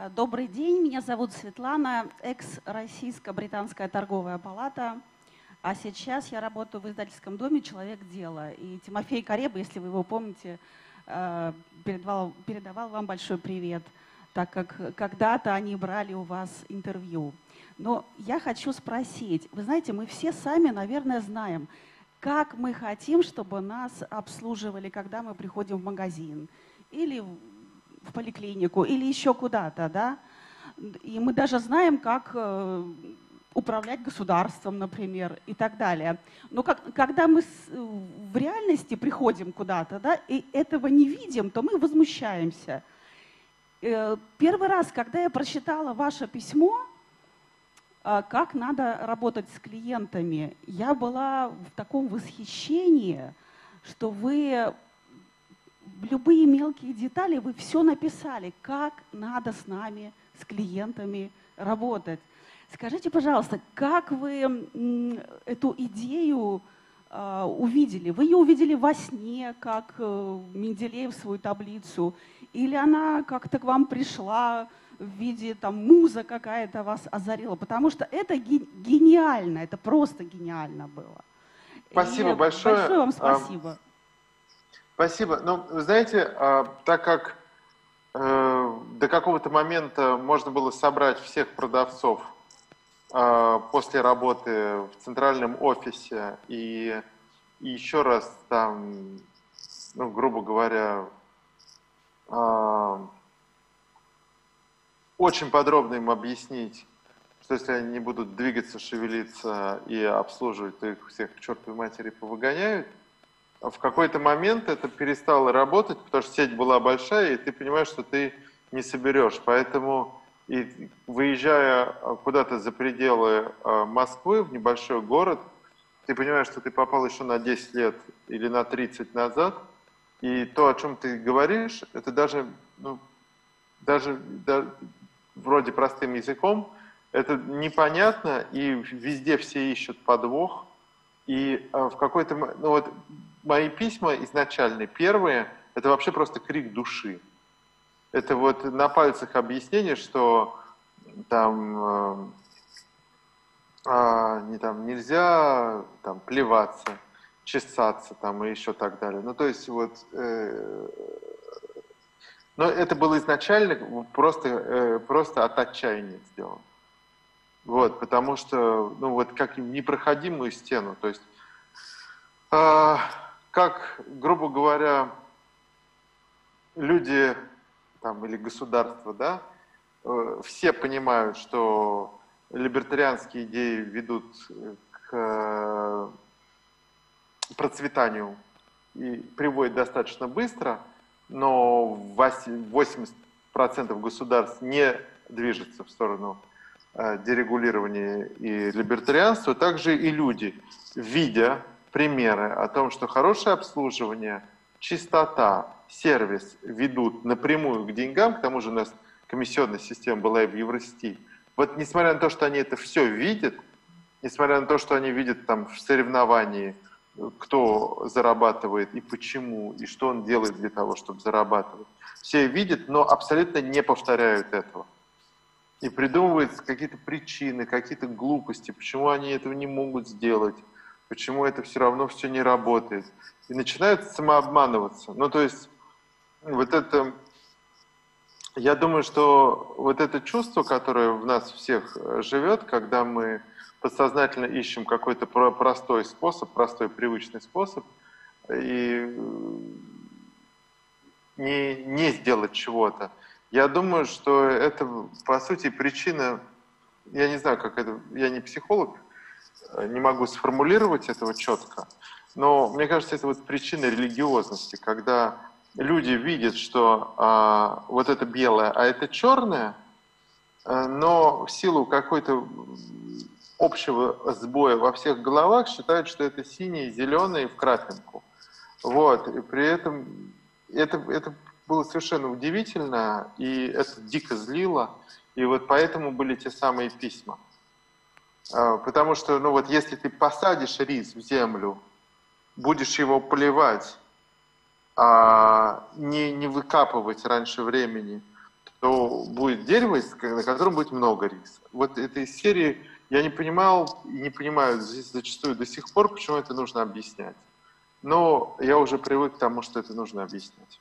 Э, добрый день, меня зовут Светлана, экс-российско-британская торговая палата. А сейчас я работаю в издательском доме «Человек дела». И Тимофей Кареба, если вы его помните, э, передавал, передавал вам большой привет, так как когда-то они брали у вас интервью. Но я хочу спросить, вы знаете, мы все сами, наверное, знаем, как мы хотим, чтобы нас обслуживали, когда мы приходим в магазин или в поликлинику или еще куда-то, да. И мы даже знаем, как э, управлять государством, например, и так далее. Но как, когда мы с, в реальности приходим куда-то, да, и этого не видим, то мы возмущаемся. Э, первый раз, когда я прочитала ваше письмо, э, как надо работать с клиентами, я была в таком восхищении, что вы любые мелкие детали вы все написали, как надо с нами, с клиентами работать. Скажите, пожалуйста, как вы эту идею э, увидели? Вы ее увидели во сне, как э, Менделеев свою таблицу, или она как-то к вам пришла в виде там муза какая-то вас озарила? Потому что это гениально, это просто гениально было. Спасибо И большое. Большое вам спасибо. Спасибо. Ну, знаете, а, так как э, до какого-то момента можно было собрать всех продавцов а, после работы в центральном офисе и, и еще раз там, ну, грубо говоря, а, очень подробно им объяснить, что если они не будут двигаться, шевелиться и обслуживать, то их всех к чертовой матери повыгоняют – в какой-то момент это перестало работать, потому что сеть была большая, и ты понимаешь, что ты не соберешь. Поэтому, и, выезжая куда-то за пределы а, Москвы, в небольшой город, ты понимаешь, что ты попал еще на 10 лет или на 30 назад, и то, о чем ты говоришь, это даже, ну, даже, даже вроде простым языком, это непонятно, и везде все ищут подвох, и э, в какой-то... Ну вот мои письма изначальные, первые, это вообще просто крик души. Это вот на пальцах объяснение, что там, э, э, не, там нельзя там, плеваться, чесаться там, и еще так далее. Ну, то есть вот... Э, но это было изначально просто, э, просто от отчаяния сделано. Вот, потому что, ну вот как непроходимую стену, то есть, э, как, грубо говоря, люди там, или государство, да, э, все понимают, что либертарианские идеи ведут к э, процветанию и приводят достаточно быстро, но 80% государств не движется в сторону Э, дерегулирования и либертарианства, также и люди, видя примеры о том, что хорошее обслуживание, чистота, сервис ведут напрямую к деньгам, к тому же у нас комиссионная система была и в Еврости. Вот несмотря на то, что они это все видят, несмотря на то, что они видят там в соревновании, кто зарабатывает и почему, и что он делает для того, чтобы зарабатывать, все видят, но абсолютно не повторяют этого. И придумывают какие-то причины, какие-то глупости, почему они этого не могут сделать, почему это все равно все не работает. И начинают самообманываться. Ну, то есть, вот это... Я думаю, что вот это чувство, которое в нас всех э, живет, когда мы подсознательно ищем какой-то простой способ, простой привычный способ, и э, не, не сделать чего-то, я думаю, что это, по сути, причина, я не знаю, как это, я не психолог, не могу сформулировать этого четко, но мне кажется, это вот причина религиозности, когда люди видят, что а, вот это белое, а это черное, э, но в силу какой-то общего сбоя во всех головах считают, что это синее, зеленое в крапинку. Вот. И при этом это, это было совершенно удивительно, и это дико злило. И вот поэтому были те самые письма. А, потому что, ну вот, если ты посадишь рис в землю, будешь его поливать, а не, не выкапывать раньше времени, то будет дерево, на котором будет много риса. Вот этой серии я не понимал и не понимаю зачастую до сих пор, почему это нужно объяснять. Но я уже привык к тому, что это нужно объяснять.